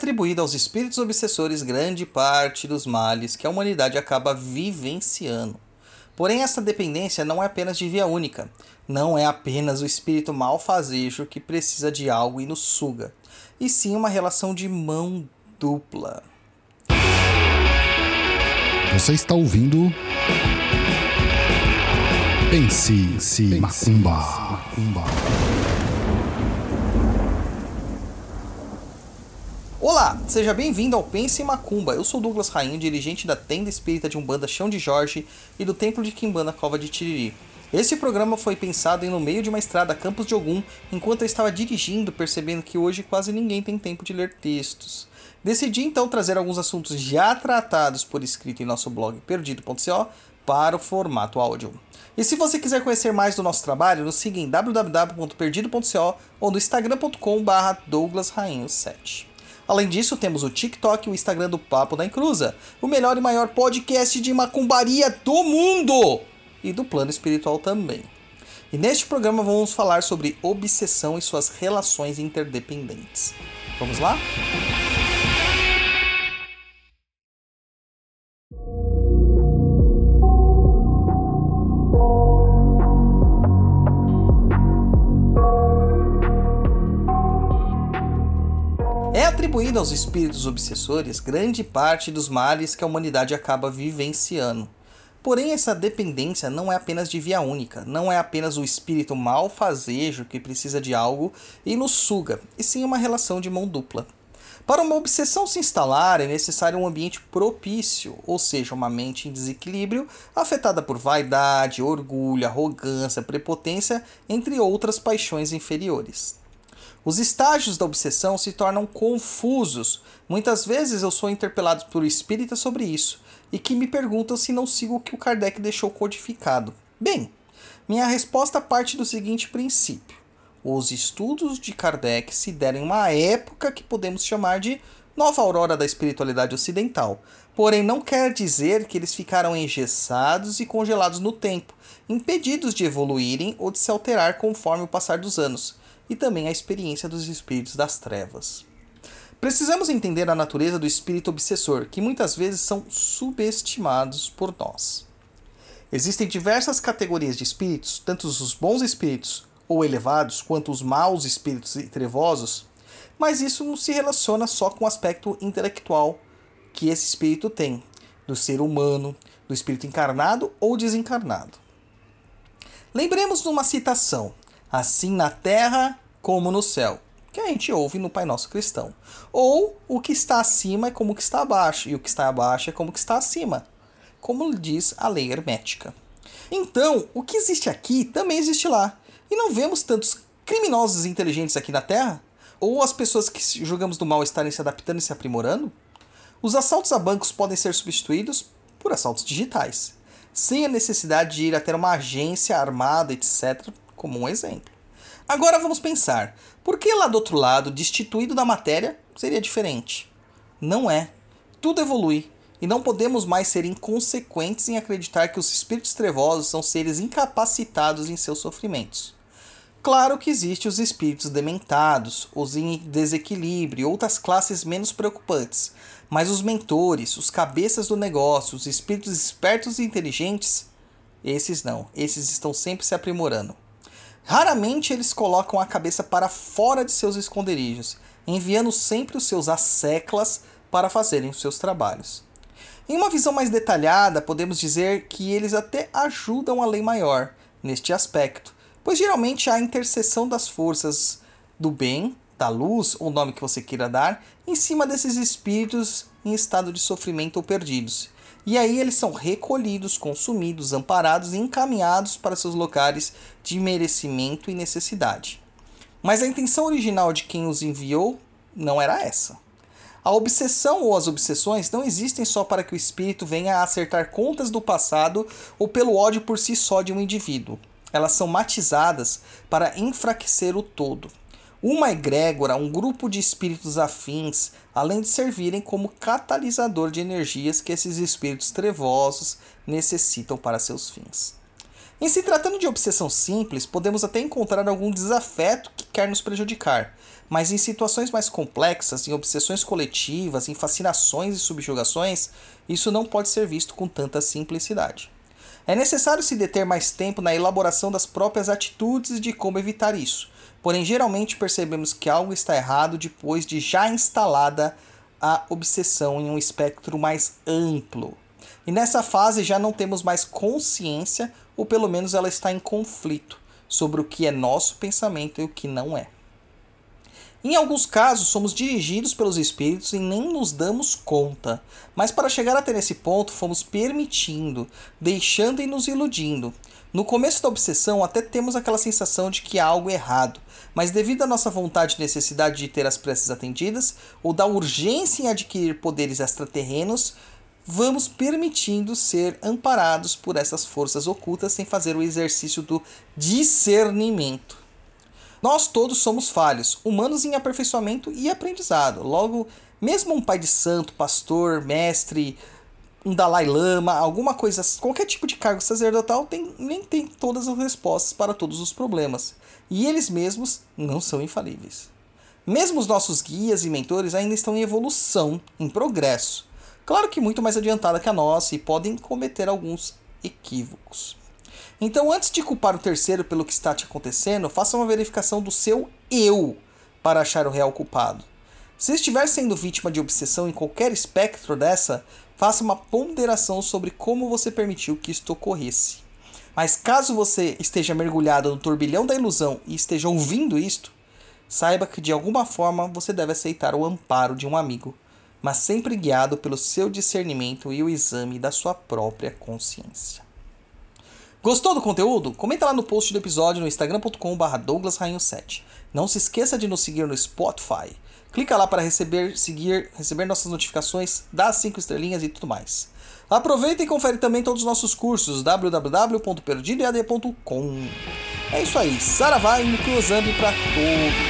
atribuída aos espíritos obsessores grande parte dos males que a humanidade acaba vivenciando. Porém, essa dependência não é apenas de via única. Não é apenas o espírito malfazejo que precisa de algo e nos suga, e sim uma relação de mão dupla. Você está ouvindo. Pense, Pense Macumba. Macumba. Olá, seja bem-vindo ao Pense Macumba. Eu sou Douglas Rainho, dirigente da tenda espírita de Umbanda Chão de Jorge e do Templo de Quimbanda Cova de Tiriri. Esse programa foi pensado em no meio de uma estrada Campos de Ogum, enquanto eu estava dirigindo, percebendo que hoje quase ninguém tem tempo de ler textos. Decidi então trazer alguns assuntos já tratados por escrito em nosso blog perdido.co para o formato áudio. E se você quiser conhecer mais do nosso trabalho, nos siga em www.perdido.co ou no instagram.com.br douglasrainho7. Além disso, temos o TikTok e o Instagram do Papo da Encruza, o melhor e maior podcast de macumbaria do mundo! e do plano espiritual também. E neste programa vamos falar sobre obsessão e suas relações interdependentes. Vamos lá? É atribuído aos espíritos obsessores grande parte dos males que a humanidade acaba vivenciando Porém, essa dependência não é apenas de via única, não é apenas o espírito malfazejo que precisa de algo e nos suga, e sim uma relação de mão dupla. Para uma obsessão se instalar, é necessário um ambiente propício, ou seja, uma mente em desequilíbrio, afetada por vaidade, orgulho, arrogância, prepotência, entre outras paixões inferiores. Os estágios da obsessão se tornam confusos. Muitas vezes eu sou interpelado por espírita sobre isso, e que me perguntam se não sigo o que o Kardec deixou codificado. Bem, minha resposta parte do seguinte princípio: os estudos de Kardec se deram em uma época que podemos chamar de nova aurora da espiritualidade ocidental. Porém, não quer dizer que eles ficaram engessados e congelados no tempo, impedidos de evoluírem ou de se alterar conforme o passar dos anos, e também a experiência dos espíritos das trevas. Precisamos entender a natureza do espírito obsessor, que muitas vezes são subestimados por nós. Existem diversas categorias de espíritos, tanto os bons espíritos ou elevados, quanto os maus espíritos e trevosos, mas isso não se relaciona só com o aspecto intelectual que esse espírito tem, do ser humano, do espírito encarnado ou desencarnado. Lembremos de uma citação: assim na terra como no céu que a gente ouve no Pai Nosso cristão. Ou o que está acima é como o que está abaixo, e o que está abaixo é como o que está acima, como diz a lei hermética. Então, o que existe aqui também existe lá. E não vemos tantos criminosos inteligentes aqui na Terra? Ou as pessoas que julgamos do mal estarem se adaptando e se aprimorando? Os assaltos a bancos podem ser substituídos por assaltos digitais, sem a necessidade de ir até uma agência armada, etc., como um exemplo. Agora vamos pensar: por que lá do outro lado, destituído da matéria, seria diferente? Não é. Tudo evolui e não podemos mais ser inconsequentes em acreditar que os espíritos trevosos são seres incapacitados em seus sofrimentos. Claro que existem os espíritos dementados, os em desequilíbrio e outras classes menos preocupantes, mas os mentores, os cabeças do negócio, os espíritos espertos e inteligentes, esses não, esses estão sempre se aprimorando. Raramente eles colocam a cabeça para fora de seus esconderijos, enviando sempre os seus asseclas para fazerem os seus trabalhos. Em uma visão mais detalhada, podemos dizer que eles até ajudam a lei maior neste aspecto, pois geralmente há a interseção das forças do bem, da luz, ou nome que você queira dar, em cima desses espíritos em estado de sofrimento ou perdidos, e aí eles são recolhidos, consumidos, amparados e encaminhados para seus locais de merecimento e necessidade. Mas a intenção original de quem os enviou não era essa. A obsessão ou as obsessões não existem só para que o espírito venha a acertar contas do passado ou pelo ódio por si só de um indivíduo. Elas são matizadas para enfraquecer o todo. Uma egrégora, um grupo de espíritos afins, além de servirem como catalisador de energias que esses espíritos trevosos necessitam para seus fins. Em se tratando de obsessão simples, podemos até encontrar algum desafeto que quer nos prejudicar, mas em situações mais complexas, em obsessões coletivas, em fascinações e subjugações, isso não pode ser visto com tanta simplicidade. É necessário se deter mais tempo na elaboração das próprias atitudes de como evitar isso. Porém, geralmente percebemos que algo está errado depois de já instalada a obsessão em um espectro mais amplo. E nessa fase já não temos mais consciência, ou pelo menos ela está em conflito sobre o que é nosso pensamento e o que não é. Em alguns casos, somos dirigidos pelos espíritos e nem nos damos conta, mas para chegar até esse ponto, fomos permitindo, deixando e nos iludindo. No começo da obsessão, até temos aquela sensação de que há algo errado, mas devido à nossa vontade e necessidade de ter as preces atendidas, ou da urgência em adquirir poderes extraterrenos, vamos permitindo ser amparados por essas forças ocultas sem fazer o exercício do discernimento. Nós todos somos falhos, humanos em aperfeiçoamento e aprendizado. Logo, mesmo um pai de santo, pastor, mestre, um Dalai Lama, alguma coisa, qualquer tipo de cargo sacerdotal tem, nem tem todas as respostas para todos os problemas. E eles mesmos não são infalíveis. Mesmo os nossos guias e mentores ainda estão em evolução, em progresso. Claro que muito mais adiantada que a nossa e podem cometer alguns equívocos. Então, antes de culpar o terceiro pelo que está te acontecendo, faça uma verificação do seu eu para achar o real culpado. Se estiver sendo vítima de obsessão em qualquer espectro dessa, faça uma ponderação sobre como você permitiu que isto ocorresse. Mas caso você esteja mergulhado no turbilhão da ilusão e esteja ouvindo isto, saiba que de alguma forma você deve aceitar o amparo de um amigo, mas sempre guiado pelo seu discernimento e o exame da sua própria consciência. Gostou do conteúdo? Comenta lá no post do episódio no instagram.com.br douglasrainho7. Não se esqueça de nos seguir no Spotify. Clica lá para receber, seguir, receber nossas notificações, dá 5 estrelinhas e tudo mais. Aproveita e confere também todos os nossos cursos www.perdidoead.com. É isso aí, Saravai e Mukuzambi para todos.